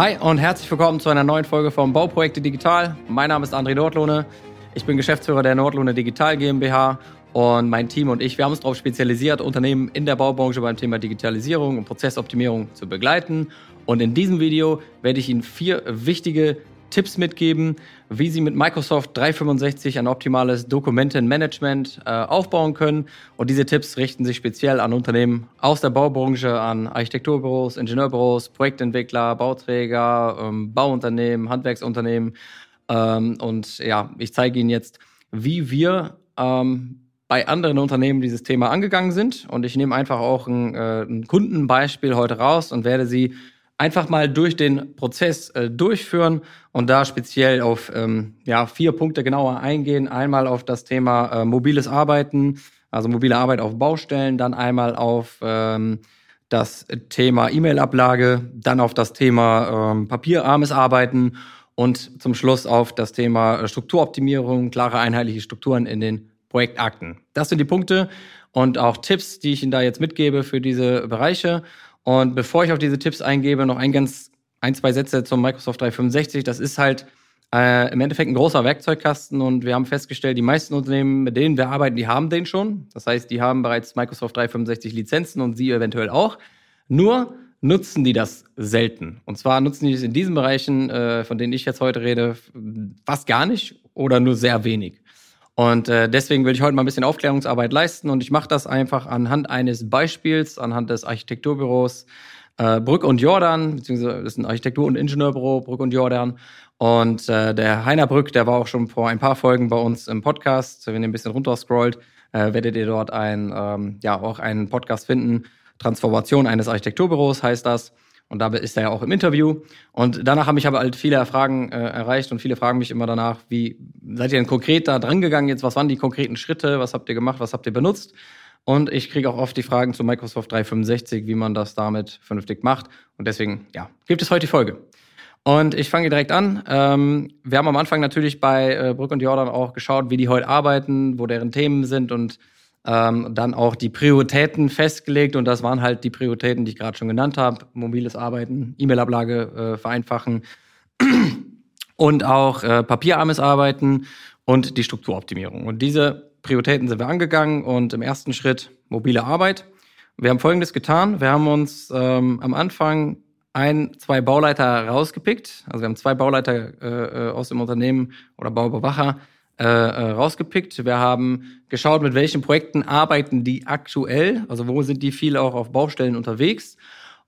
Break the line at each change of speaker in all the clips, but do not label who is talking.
Hi und herzlich willkommen zu einer neuen Folge vom Bauprojekte Digital. Mein Name ist André Nordlohne. Ich bin Geschäftsführer der Nordlohne Digital GmbH und mein Team und ich, wir haben uns darauf spezialisiert, Unternehmen in der Baubranche beim Thema Digitalisierung und Prozessoptimierung zu begleiten. Und in diesem Video werde ich Ihnen vier wichtige Tipps mitgeben, wie Sie mit Microsoft 365 ein optimales Dokumentenmanagement äh, aufbauen können. Und diese Tipps richten sich speziell an Unternehmen aus der Baubranche, an Architekturbüros, Ingenieurbüros, Projektentwickler, Bauträger, ähm, Bauunternehmen, Handwerksunternehmen. Ähm, und ja, ich zeige Ihnen jetzt, wie wir ähm, bei anderen Unternehmen dieses Thema angegangen sind. Und ich nehme einfach auch ein, äh, ein Kundenbeispiel heute raus und werde Sie einfach mal durch den Prozess äh, durchführen und da speziell auf ähm, ja, vier Punkte genauer eingehen. Einmal auf das Thema äh, mobiles Arbeiten, also mobile Arbeit auf Baustellen, dann einmal auf ähm, das Thema E-Mail-Ablage, dann auf das Thema ähm, papierarmes Arbeiten und zum Schluss auf das Thema äh, Strukturoptimierung, klare einheitliche Strukturen in den Projektakten. Das sind die Punkte und auch Tipps, die ich Ihnen da jetzt mitgebe für diese Bereiche. Und bevor ich auf diese Tipps eingebe, noch ein ganz, ein, zwei Sätze zum Microsoft 365. Das ist halt äh, im Endeffekt ein großer Werkzeugkasten und wir haben festgestellt, die meisten Unternehmen, mit denen wir arbeiten, die haben den schon. Das heißt, die haben bereits Microsoft 365 Lizenzen und Sie eventuell auch. Nur nutzen die das selten. Und zwar nutzen die es in diesen Bereichen, äh, von denen ich jetzt heute rede, fast gar nicht oder nur sehr wenig. Und äh, deswegen will ich heute mal ein bisschen Aufklärungsarbeit leisten und ich mache das einfach anhand eines Beispiels, anhand des Architekturbüros äh, Brück und Jordan, beziehungsweise das ist ein Architektur- und Ingenieurbüro, Brück und Jordan. Und äh, der Heiner Brück, der war auch schon vor ein paar Folgen bei uns im Podcast. Wenn ihr ein bisschen runter scrollt, äh, werdet ihr dort ein, ähm, ja, auch einen Podcast finden. Transformation eines Architekturbüros heißt das. Und da ist er ja auch im Interview. Und danach haben mich aber halt viele Fragen äh, erreicht und viele fragen mich immer danach, wie seid ihr denn konkret da dran gegangen jetzt? Was waren die konkreten Schritte? Was habt ihr gemacht? Was habt ihr benutzt? Und ich kriege auch oft die Fragen zu Microsoft 365, wie man das damit vernünftig macht. Und deswegen, ja, gibt es heute die Folge. Und ich fange direkt an. Ähm, wir haben am Anfang natürlich bei äh, Brück und Jordan auch geschaut, wie die heute arbeiten, wo deren Themen sind und ähm, dann auch die Prioritäten festgelegt und das waren halt die Prioritäten, die ich gerade schon genannt habe. Mobiles Arbeiten, E-Mail-Ablage äh, vereinfachen und auch äh, papierarmes Arbeiten und die Strukturoptimierung. Und diese Prioritäten sind wir angegangen und im ersten Schritt mobile Arbeit. Wir haben Folgendes getan. Wir haben uns ähm, am Anfang ein, zwei Bauleiter rausgepickt. Also wir haben zwei Bauleiter äh, äh aus dem Unternehmen oder Bauüberwacher äh, äh, rausgepickt. Wir haben geschaut, mit welchen Projekten arbeiten die aktuell, also wo sind die viel auch auf Baustellen unterwegs.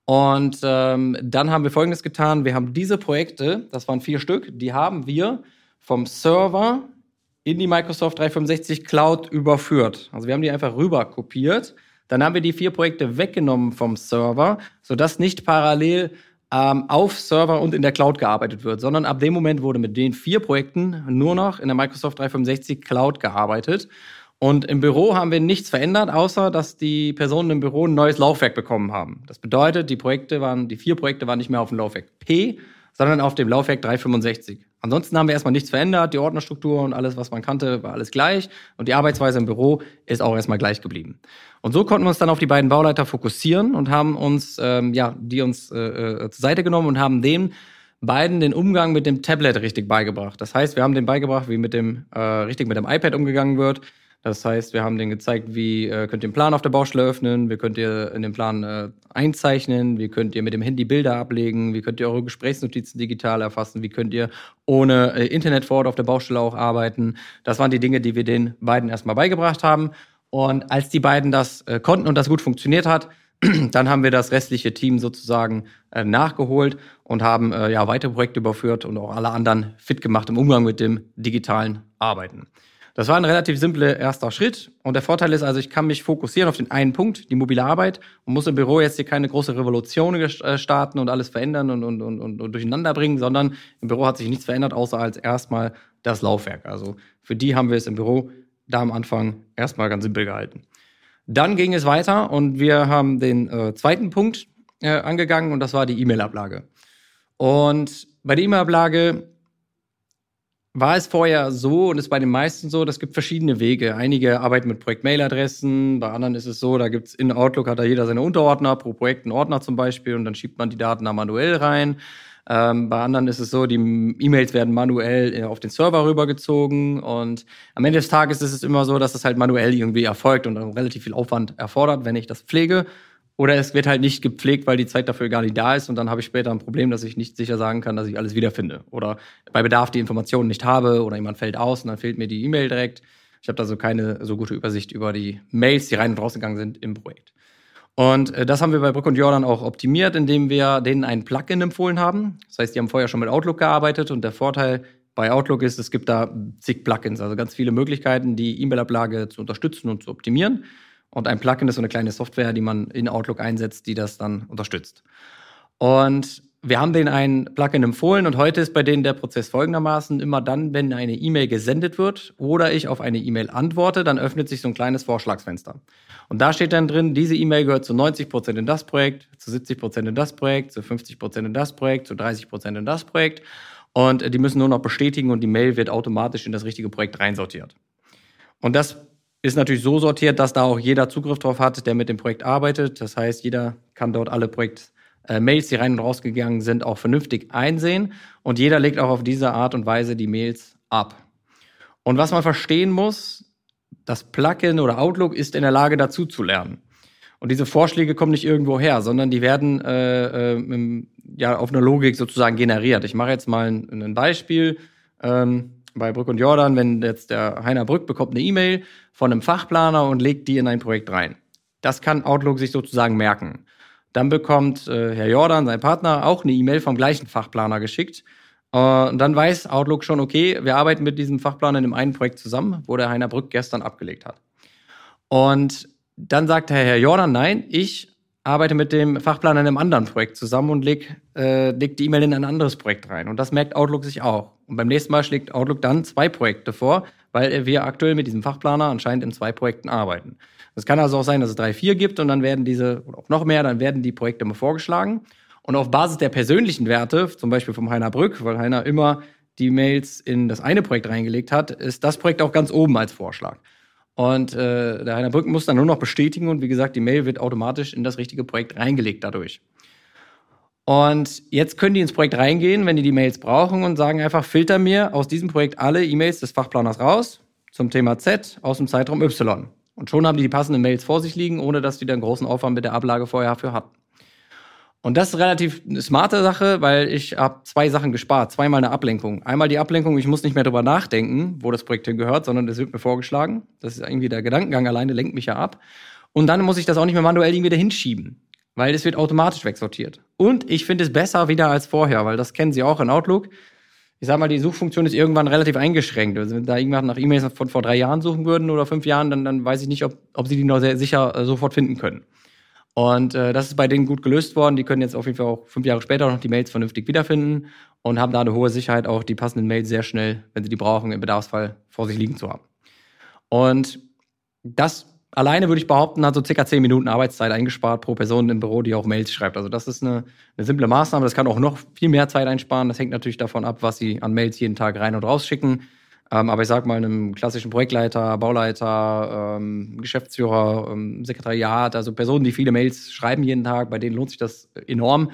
Und ähm, dann haben wir Folgendes getan. Wir haben diese Projekte, das waren vier Stück, die haben wir vom Server in die Microsoft 365 Cloud überführt. Also wir haben die einfach rüber kopiert. Dann haben wir die vier Projekte weggenommen vom Server, sodass nicht parallel ähm, auf Server und in der Cloud gearbeitet wird, sondern ab dem Moment wurde mit den vier Projekten nur noch in der Microsoft 365 Cloud gearbeitet. Und im Büro haben wir nichts verändert, außer dass die Personen im Büro ein neues Laufwerk bekommen haben. Das bedeutet, die Projekte waren, die vier Projekte waren nicht mehr auf dem Laufwerk P, sondern auf dem Laufwerk 365. Ansonsten haben wir erstmal nichts verändert. Die Ordnerstruktur und alles, was man kannte, war alles gleich. Und die Arbeitsweise im Büro ist auch erstmal gleich geblieben. Und so konnten wir uns dann auf die beiden Bauleiter fokussieren und haben uns, ähm, ja, die uns äh, äh, zur Seite genommen und haben den beiden den Umgang mit dem Tablet richtig beigebracht. Das heißt, wir haben denen beigebracht, wie mit dem äh, richtig mit dem iPad umgegangen wird. Das heißt, wir haben denen gezeigt, wie äh, könnt ihr den Plan auf der Baustelle öffnen, wie könnt ihr in den Plan äh, einzeichnen, wie könnt ihr mit dem Handy Bilder ablegen, wie könnt ihr eure Gesprächsnotizen digital erfassen, wie könnt ihr ohne äh, Internet vor Ort auf der Baustelle auch arbeiten. Das waren die Dinge, die wir den beiden erstmal beigebracht haben. Und als die beiden das äh, konnten und das gut funktioniert hat, dann haben wir das restliche Team sozusagen äh, nachgeholt und haben äh, ja weitere Projekte überführt und auch alle anderen fit gemacht im Umgang mit dem digitalen Arbeiten. Das war ein relativ simpler erster Schritt. Und der Vorteil ist also, ich kann mich fokussieren auf den einen Punkt, die mobile Arbeit, und muss im Büro jetzt hier keine große Revolution äh, starten und alles verändern und, und, und, und, durcheinander bringen, sondern im Büro hat sich nichts verändert, außer als erstmal das Laufwerk. Also für die haben wir es im Büro da am Anfang erstmal ganz simpel gehalten. Dann ging es weiter und wir haben den äh, zweiten Punkt äh, angegangen und das war die E-Mail-Ablage. Und bei der E-Mail-Ablage war es vorher so und ist bei den meisten so, das gibt verschiedene Wege. Einige arbeiten mit Projekt-Mail-Adressen, bei anderen ist es so, da gibt's in Outlook hat da jeder seine Unterordner, pro Projekt einen Ordner zum Beispiel und dann schiebt man die Daten da manuell rein. Ähm, bei anderen ist es so, die E-Mails werden manuell äh, auf den Server rübergezogen und am Ende des Tages ist es immer so, dass das halt manuell irgendwie erfolgt und relativ viel Aufwand erfordert, wenn ich das pflege. Oder es wird halt nicht gepflegt, weil die Zeit dafür gar nicht da ist und dann habe ich später ein Problem, dass ich nicht sicher sagen kann, dass ich alles wiederfinde. Oder bei Bedarf die Informationen nicht habe oder jemand fällt aus und dann fehlt mir die E-Mail direkt. Ich habe da so keine so gute Übersicht über die Mails, die rein und rausgegangen sind im Projekt. Und äh, das haben wir bei Brück und Jordan auch optimiert, indem wir denen ein Plugin empfohlen haben. Das heißt, die haben vorher schon mit Outlook gearbeitet und der Vorteil bei Outlook ist, es gibt da zig Plugins, also ganz viele Möglichkeiten, die E-Mail-Ablage zu unterstützen und zu optimieren. Und ein Plugin ist so eine kleine Software, die man in Outlook einsetzt, die das dann unterstützt. Und wir haben denen ein Plugin empfohlen und heute ist bei denen der Prozess folgendermaßen. Immer dann, wenn eine E-Mail gesendet wird oder ich auf eine E-Mail antworte, dann öffnet sich so ein kleines Vorschlagsfenster. Und da steht dann drin, diese E-Mail gehört zu 90 Prozent in das Projekt, zu 70 Prozent in das Projekt, zu 50 Prozent in das Projekt, zu 30 Prozent in das Projekt. Und die müssen nur noch bestätigen und die Mail wird automatisch in das richtige Projekt reinsortiert. Und das ist natürlich so sortiert, dass da auch jeder Zugriff drauf hat, der mit dem Projekt arbeitet. Das heißt, jeder kann dort alle Projekt-Mails, äh, die rein und rausgegangen sind, auch vernünftig einsehen. Und jeder legt auch auf diese Art und Weise die Mails ab. Und was man verstehen muss, das Plugin oder Outlook ist in der Lage, dazu zu lernen. Und diese Vorschläge kommen nicht irgendwo her, sondern die werden äh, äh, ja auf einer Logik sozusagen generiert. Ich mache jetzt mal ein, ein Beispiel. Ähm, bei Brück und Jordan, wenn jetzt der Heiner Brück bekommt eine E-Mail von einem Fachplaner und legt die in ein Projekt rein. Das kann Outlook sich sozusagen merken. Dann bekommt äh, Herr Jordan, sein Partner, auch eine E-Mail vom gleichen Fachplaner geschickt. Äh, und dann weiß Outlook schon, okay, wir arbeiten mit diesem Fachplaner in dem einen Projekt zusammen, wo der Heiner Brück gestern abgelegt hat. Und dann sagt Herr Jordan, nein, ich arbeite mit dem Fachplaner in einem anderen Projekt zusammen und leg, äh, leg die E-Mail in ein anderes Projekt rein. Und das merkt Outlook sich auch. Und beim nächsten Mal schlägt Outlook dann zwei Projekte vor, weil wir aktuell mit diesem Fachplaner anscheinend in zwei Projekten arbeiten. Es kann also auch sein, dass es drei, vier gibt und dann werden diese, oder auch noch mehr, dann werden die Projekte mal vorgeschlagen. Und auf Basis der persönlichen Werte, zum Beispiel vom Heiner Brück, weil Heiner immer die Mails in das eine Projekt reingelegt hat, ist das Projekt auch ganz oben als Vorschlag. Und äh, der Heiner Brück muss dann nur noch bestätigen und wie gesagt, die Mail wird automatisch in das richtige Projekt reingelegt dadurch. Und jetzt können die ins Projekt reingehen, wenn die die Mails brauchen und sagen einfach, filter mir aus diesem Projekt alle E-Mails des Fachplaners raus zum Thema Z aus dem Zeitraum Y. Und schon haben die die passenden Mails vor sich liegen, ohne dass die dann großen Aufwand mit der Ablage vorher dafür hatten. Und das ist relativ eine smarte Sache, weil ich habe zwei Sachen gespart. Zweimal eine Ablenkung. Einmal die Ablenkung, ich muss nicht mehr drüber nachdenken, wo das Projekt hingehört, sondern es wird mir vorgeschlagen. Das ist irgendwie der Gedankengang alleine, lenkt mich ja ab. Und dann muss ich das auch nicht mehr manuell irgendwie dahin schieben, weil es wird automatisch wegsortiert. Und ich finde es besser wieder als vorher, weil das kennen Sie auch in Outlook. Ich sag mal, die Suchfunktion ist irgendwann relativ eingeschränkt. Also wenn da irgendwann nach E-Mails von vor drei Jahren suchen würden oder fünf Jahren, dann, dann weiß ich nicht, ob, ob Sie die noch sehr sicher äh, sofort finden können. Und äh, das ist bei denen gut gelöst worden. Die können jetzt auf jeden Fall auch fünf Jahre später noch die Mails vernünftig wiederfinden und haben da eine hohe Sicherheit, auch die passenden Mails sehr schnell, wenn sie die brauchen, im Bedarfsfall vor sich liegen zu haben. Und das alleine würde ich behaupten, hat so circa zehn Minuten Arbeitszeit eingespart pro Person im Büro, die auch Mails schreibt. Also das ist eine, eine simple Maßnahme. Das kann auch noch viel mehr Zeit einsparen. Das hängt natürlich davon ab, was sie an Mails jeden Tag rein und raus schicken. Ähm, aber ich sag mal, einem klassischen Projektleiter, Bauleiter, ähm, Geschäftsführer, ähm, Sekretariat, also Personen, die viele Mails schreiben jeden Tag, bei denen lohnt sich das enorm.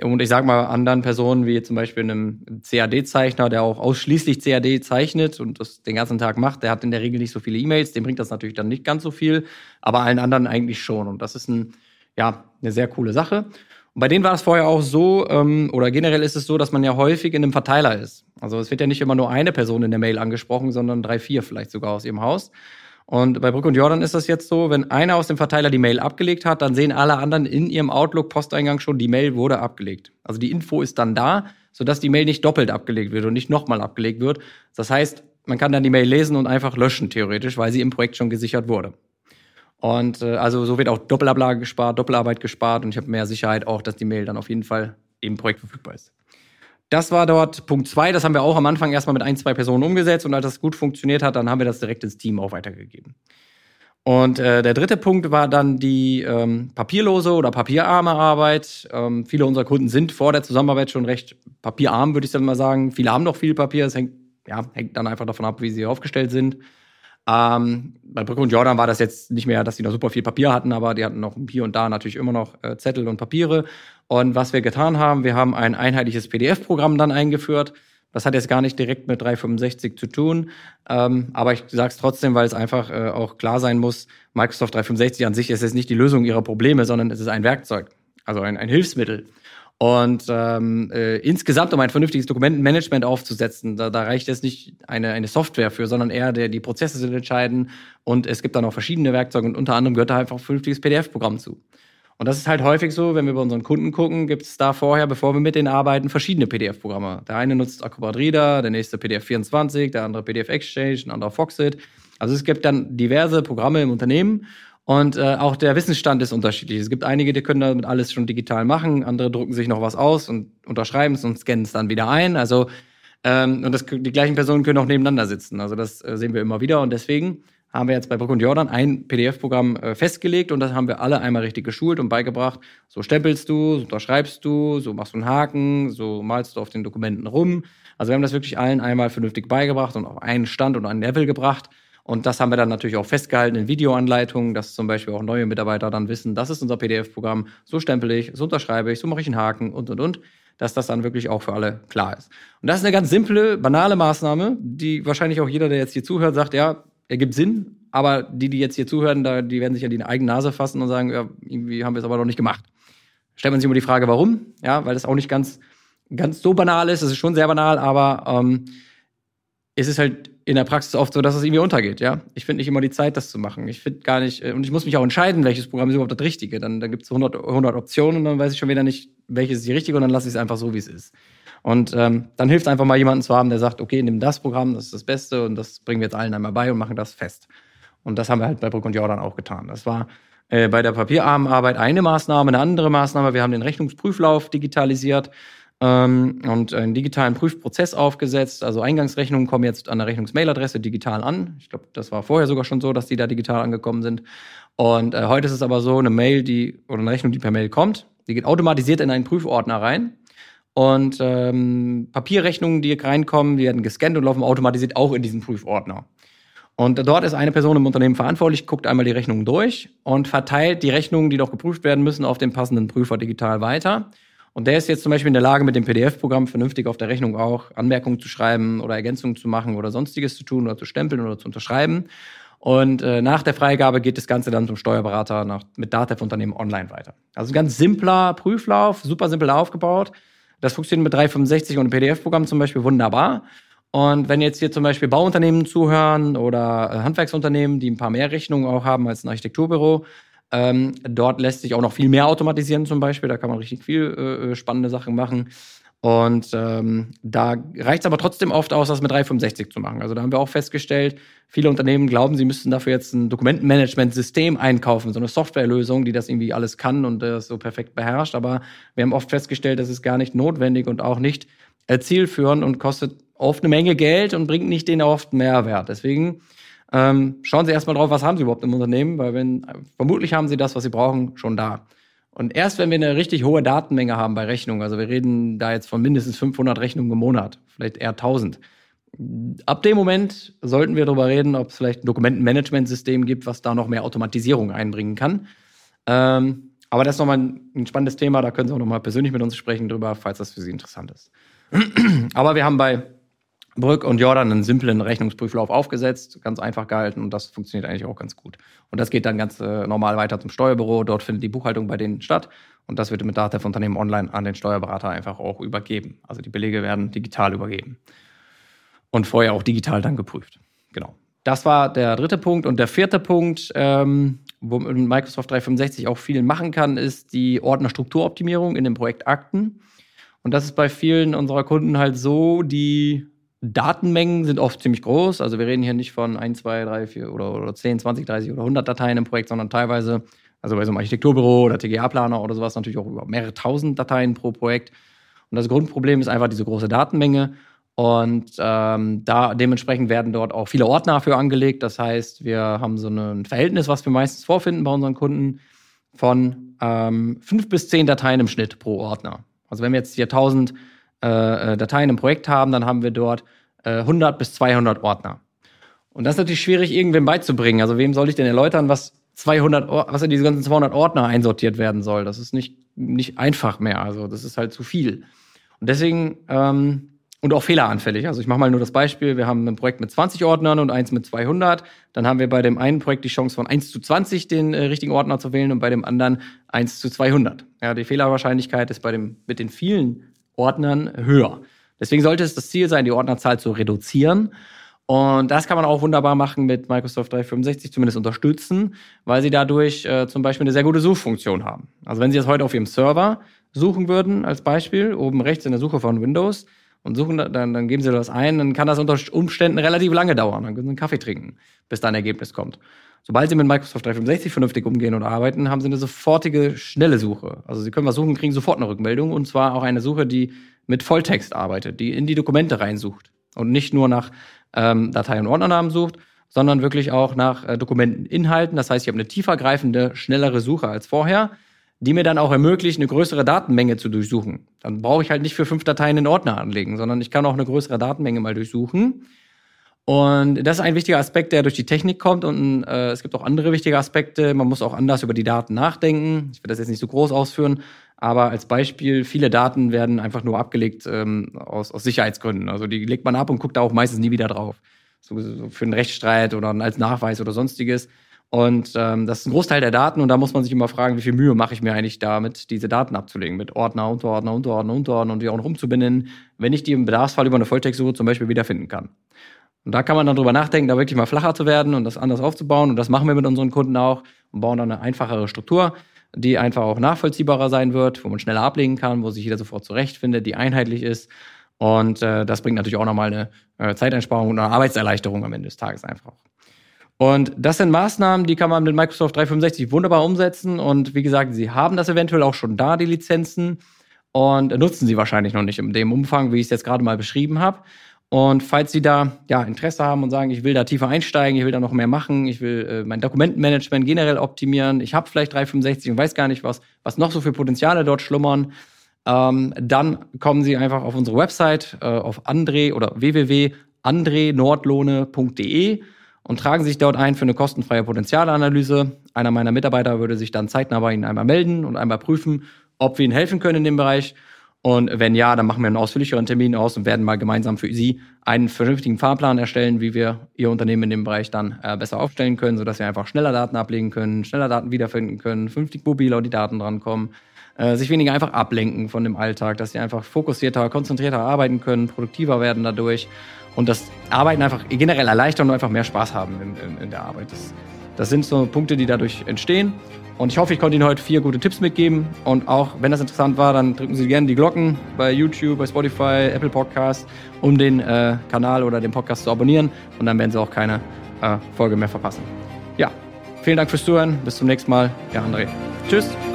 Und ich sag mal, anderen Personen, wie zum Beispiel einem CAD-Zeichner, der auch ausschließlich CAD zeichnet und das den ganzen Tag macht, der hat in der Regel nicht so viele E-Mails, dem bringt das natürlich dann nicht ganz so viel, aber allen anderen eigentlich schon. Und das ist ein, ja, eine sehr coole Sache. Bei denen war es vorher auch so, ähm, oder generell ist es so, dass man ja häufig in einem Verteiler ist. Also es wird ja nicht immer nur eine Person in der Mail angesprochen, sondern drei, vier vielleicht sogar aus ihrem Haus. Und bei Brück und Jordan ist das jetzt so, wenn einer aus dem Verteiler die Mail abgelegt hat, dann sehen alle anderen in ihrem Outlook-Posteingang schon, die Mail wurde abgelegt. Also die Info ist dann da, sodass die Mail nicht doppelt abgelegt wird und nicht nochmal abgelegt wird. Das heißt, man kann dann die Mail lesen und einfach löschen, theoretisch, weil sie im Projekt schon gesichert wurde. Und äh, also so wird auch Doppelablage gespart, Doppelarbeit gespart und ich habe mehr Sicherheit auch, dass die Mail dann auf jeden Fall im Projekt verfügbar ist. Das war dort Punkt zwei. Das haben wir auch am Anfang erstmal mit ein, zwei Personen umgesetzt und als das gut funktioniert hat, dann haben wir das direkt ins Team auch weitergegeben. Und äh, der dritte Punkt war dann die ähm, papierlose oder papierarme Arbeit. Ähm, viele unserer Kunden sind vor der Zusammenarbeit schon recht papierarm, würde ich dann mal sagen. Viele haben noch viel Papier. Es hängt ja, hängt dann einfach davon ab, wie sie aufgestellt sind. Ähm, bei Brücke und Jordan war das jetzt nicht mehr, dass die noch super viel Papier hatten, aber die hatten noch hier und da natürlich immer noch äh, Zettel und Papiere. Und was wir getan haben, wir haben ein einheitliches PDF-Programm dann eingeführt. Das hat jetzt gar nicht direkt mit 365 zu tun, ähm, aber ich sage es trotzdem, weil es einfach äh, auch klar sein muss, Microsoft 365 an sich ist jetzt nicht die Lösung ihrer Probleme, sondern es ist ein Werkzeug, also ein, ein Hilfsmittel. Und ähm, äh, insgesamt, um ein vernünftiges Dokumentenmanagement aufzusetzen, da, da reicht jetzt nicht eine, eine Software für, sondern eher der, die Prozesse sind entscheidend. Und es gibt dann auch verschiedene Werkzeuge und unter anderem gehört da einfach ein vernünftiges PDF-Programm zu. Und das ist halt häufig so, wenn wir bei unseren Kunden gucken, gibt es da vorher, bevor wir mit denen arbeiten, verschiedene PDF-Programme. Der eine nutzt Acrobat Reader, der nächste PDF24, der andere PDF Exchange, ein anderer Foxit. Also es gibt dann diverse Programme im Unternehmen und äh, auch der Wissensstand ist unterschiedlich. Es gibt einige, die können damit alles schon digital machen, andere drucken sich noch was aus und unterschreiben es und scannen es dann wieder ein. Also ähm, und das, die gleichen Personen können auch nebeneinander sitzen. Also das äh, sehen wir immer wieder und deswegen haben wir jetzt bei Brück und Jordan ein PDF-Programm äh, festgelegt und das haben wir alle einmal richtig geschult und beigebracht. So stempelst du, so unterschreibst du, so machst du einen Haken, so malst du auf den Dokumenten rum. Also wir haben das wirklich allen einmal vernünftig beigebracht und auf einen Stand und einen Level gebracht. Und das haben wir dann natürlich auch festgehalten in Videoanleitungen, dass zum Beispiel auch neue Mitarbeiter dann wissen, das ist unser PDF-Programm, so stempel ich, so unterschreibe ich, so mache ich einen Haken und, und, und, dass das dann wirklich auch für alle klar ist. Und das ist eine ganz simple, banale Maßnahme, die wahrscheinlich auch jeder, der jetzt hier zuhört, sagt, ja, ergibt Sinn, aber die, die jetzt hier zuhören, da, die werden sich ja die eigene Nase fassen und sagen, ja, irgendwie haben wir es aber noch nicht gemacht. Stellt man sich immer die Frage, warum? Ja, weil das auch nicht ganz, ganz so banal ist. Es ist schon sehr banal, aber ähm, es ist halt in der Praxis oft so, dass es irgendwie untergeht, ja. Ich finde nicht immer die Zeit, das zu machen. Ich finde gar nicht, äh, und ich muss mich auch entscheiden, welches Programm ist überhaupt das Richtige. Dann, dann gibt es 100, 100 Optionen und dann weiß ich schon wieder nicht, welches ist die richtige und dann lasse ich es einfach so, wie es ist. Und ähm, dann hilft einfach mal jemanden zu haben, der sagt, okay, nimm das Programm, das ist das Beste und das bringen wir jetzt allen einmal bei und machen das fest. Und das haben wir halt bei Brück und Jordan auch getan. Das war äh, bei der papierarmen Arbeit eine Maßnahme, eine andere Maßnahme. Wir haben den Rechnungsprüflauf digitalisiert ähm, und einen digitalen Prüfprozess aufgesetzt. Also Eingangsrechnungen kommen jetzt an der Rechnungsmailadresse digital an. Ich glaube, das war vorher sogar schon so, dass die da digital angekommen sind. Und äh, heute ist es aber so, eine Mail, die oder eine Rechnung, die per Mail kommt, die geht automatisiert in einen Prüfordner rein. Und ähm, Papierrechnungen, die reinkommen, die werden gescannt und laufen automatisiert auch in diesen Prüfordner. Und dort ist eine Person im Unternehmen verantwortlich, guckt einmal die Rechnungen durch und verteilt die Rechnungen, die noch geprüft werden müssen, auf den passenden Prüfer digital weiter. Und der ist jetzt zum Beispiel in der Lage, mit dem PDF-Programm vernünftig auf der Rechnung auch Anmerkungen zu schreiben oder Ergänzungen zu machen oder sonstiges zu tun oder zu stempeln oder zu unterschreiben. Und äh, nach der Freigabe geht das Ganze dann zum Steuerberater nach, mit Datev-Unternehmen online weiter. Also ein ganz simpler Prüflauf, super simpel aufgebaut. Das funktioniert mit 365 und PDF-Programm zum Beispiel wunderbar. Und wenn jetzt hier zum Beispiel Bauunternehmen zuhören oder äh, Handwerksunternehmen, die ein paar mehr Rechnungen auch haben als ein Architekturbüro, ähm, dort lässt sich auch noch viel mehr automatisieren zum Beispiel. Da kann man richtig viel äh, spannende Sachen machen. Und ähm, da reicht es aber trotzdem oft aus, das mit 365 zu machen. Also da haben wir auch festgestellt, viele Unternehmen glauben, sie müssten dafür jetzt ein Dokumentenmanagement-System einkaufen, so eine Softwarelösung, die das irgendwie alles kann und das äh, so perfekt beherrscht. Aber wir haben oft festgestellt, das ist gar nicht notwendig und auch nicht äh, zielführend und kostet oft eine Menge Geld und bringt nicht den oft Mehrwert. Deswegen ähm, schauen Sie erstmal drauf, was haben Sie überhaupt im Unternehmen, weil wenn, vermutlich haben Sie das, was Sie brauchen, schon da. Und erst wenn wir eine richtig hohe Datenmenge haben bei Rechnungen, also wir reden da jetzt von mindestens 500 Rechnungen im Monat, vielleicht eher 1000, ab dem Moment sollten wir darüber reden, ob es vielleicht ein Dokumentenmanagementsystem gibt, was da noch mehr Automatisierung einbringen kann. Ähm, aber das ist nochmal ein, spannendes Thema, da können Sie auch nochmal persönlich mit uns sprechen drüber, falls das für Sie interessant ist. aber wir haben bei Brück und Jordan einen simplen Rechnungsprüflauf aufgesetzt, ganz einfach gehalten und das funktioniert eigentlich auch ganz gut. Und das geht dann ganz äh, normal weiter zum Steuerbüro. Dort findet die Buchhaltung bei denen statt und das wird mit Datev Unternehmen online an den Steuerberater einfach auch übergeben. Also die Belege werden digital übergeben und vorher auch digital dann geprüft. Genau. Das war der dritte Punkt und der vierte Punkt, ähm, wo Microsoft 365 auch viel machen kann, ist die Ordnerstrukturoptimierung in den Projektakten. Und das ist bei vielen unserer Kunden halt so, die Datenmengen sind oft ziemlich groß. Also wir reden hier nicht von 1, 2, 3, 4 oder, oder 10, 20, 30 oder 100 Dateien im Projekt, sondern teilweise, also bei so einem Architekturbüro oder TGA-Planer oder sowas, natürlich auch über mehrere tausend Dateien pro Projekt. Und das Grundproblem ist einfach diese große Datenmenge. Und ähm, da dementsprechend werden dort auch viele Ordner für angelegt. Das heißt, wir haben so ein Verhältnis, was wir meistens vorfinden bei unseren Kunden, von ähm, fünf bis zehn Dateien im Schnitt pro Ordner. Also wenn wir jetzt hier 1000 äh, äh, Dateien im Projekt haben, dann haben wir dort äh, 100 bis 200 Ordner. Und das ist natürlich schwierig, irgendwem beizubringen. Also wem soll ich denn erläutern, was 200, was in diese ganzen 200 Ordner einsortiert werden soll? Das ist nicht, nicht einfach mehr. Also das ist halt zu viel. Und deswegen, ähm, und auch fehleranfällig. Also ich mache mal nur das Beispiel. Wir haben ein Projekt mit 20 Ordnern und eins mit 200. Dann haben wir bei dem einen Projekt die Chance von 1 zu 20 den äh, richtigen Ordner zu wählen und bei dem anderen 1 zu 200. Ja, die Fehlerwahrscheinlichkeit ist bei dem, mit den vielen Ordnern höher. Deswegen sollte es das Ziel sein, die Ordnerzahl zu reduzieren. Und das kann man auch wunderbar machen mit Microsoft 365, zumindest unterstützen, weil sie dadurch äh, zum Beispiel eine sehr gute Suchfunktion haben. Also wenn Sie das heute auf Ihrem Server suchen würden, als Beispiel, oben rechts in der Suche von Windows, und suchen, dann, dann geben Sie das ein, dann kann das unter Umständen relativ lange dauern. Dann können Sie einen Kaffee trinken, bis da ein Ergebnis kommt. Sobald Sie mit Microsoft 365 vernünftig umgehen und arbeiten, haben Sie eine sofortige, schnelle Suche. Also Sie können was suchen, kriegen sofort eine Rückmeldung und zwar auch eine Suche, die mit Volltext arbeitet, die in die Dokumente reinsucht und nicht nur nach ähm, Datei- und Ordnernamen sucht, sondern wirklich auch nach äh, Dokumenteninhalten. Das heißt, ich habe eine tiefergreifende, schnellere Suche als vorher, die mir dann auch ermöglicht, eine größere Datenmenge zu durchsuchen. Dann brauche ich halt nicht für fünf Dateien einen Ordner anlegen, sondern ich kann auch eine größere Datenmenge mal durchsuchen. Und das ist ein wichtiger Aspekt, der durch die Technik kommt. Und äh, es gibt auch andere wichtige Aspekte. Man muss auch anders über die Daten nachdenken. Ich will das jetzt nicht so groß ausführen, aber als Beispiel, viele Daten werden einfach nur abgelegt ähm, aus, aus Sicherheitsgründen. Also die legt man ab und guckt da auch meistens nie wieder drauf. So, so für einen Rechtsstreit oder als Nachweis oder sonstiges. Und ähm, das ist ein Großteil der Daten und da muss man sich immer fragen, wie viel Mühe mache ich mir eigentlich damit, diese Daten abzulegen, mit Ordner, Unterordner, Unterordner, Unterordner und die auch noch umzubinden, wenn ich die im Bedarfsfall über eine Volltextsuche zum Beispiel wiederfinden kann. Und da kann man dann drüber nachdenken, da wirklich mal flacher zu werden und das anders aufzubauen. Und das machen wir mit unseren Kunden auch und bauen dann eine einfachere Struktur die einfach auch nachvollziehbarer sein wird, wo man schneller ablegen kann, wo sich jeder sofort zurechtfindet, die einheitlich ist. Und äh, das bringt natürlich auch nochmal eine äh, Zeiteinsparung und eine Arbeitserleichterung am Ende des Tages einfach. Und das sind Maßnahmen, die kann man mit Microsoft 365 wunderbar umsetzen. Und wie gesagt, Sie haben das eventuell auch schon da, die Lizenzen, und nutzen sie wahrscheinlich noch nicht in dem Umfang, wie ich es jetzt gerade mal beschrieben habe. Und falls Sie da ja, Interesse haben und sagen, ich will da tiefer einsteigen, ich will da noch mehr machen, ich will äh, mein Dokumentenmanagement generell optimieren, ich habe vielleicht 365 und weiß gar nicht, was, was noch so für Potenziale dort schlummern, ähm, dann kommen Sie einfach auf unsere Website äh, auf andre oder www.andrenordlohne.de und tragen sich dort ein für eine kostenfreie Potenzialanalyse. Einer meiner Mitarbeiter würde sich dann zeitnah bei Ihnen einmal melden und einmal prüfen, ob wir Ihnen helfen können in dem Bereich. Und wenn ja, dann machen wir einen ausführlicheren Termin aus und werden mal gemeinsam für Sie einen vernünftigen Fahrplan erstellen, wie wir Ihr Unternehmen in dem Bereich dann äh, besser aufstellen können, sodass Sie einfach schneller Daten ablegen können, schneller Daten wiederfinden können, vernünftig mobil an die Daten drankommen, äh, sich weniger einfach ablenken von dem Alltag, dass Sie einfach fokussierter, konzentrierter arbeiten können, produktiver werden dadurch und das Arbeiten einfach generell erleichtern und einfach mehr Spaß haben in, in, in der Arbeit. Das, das sind so Punkte, die dadurch entstehen. Und ich hoffe, ich konnte Ihnen heute vier gute Tipps mitgeben. Und auch wenn das interessant war, dann drücken Sie gerne die Glocken bei YouTube, bei Spotify, Apple Podcast, um den äh, Kanal oder den Podcast zu abonnieren. Und dann werden Sie auch keine äh, Folge mehr verpassen. Ja, vielen Dank fürs Zuhören. Bis zum nächsten Mal. Ja, André. Tschüss.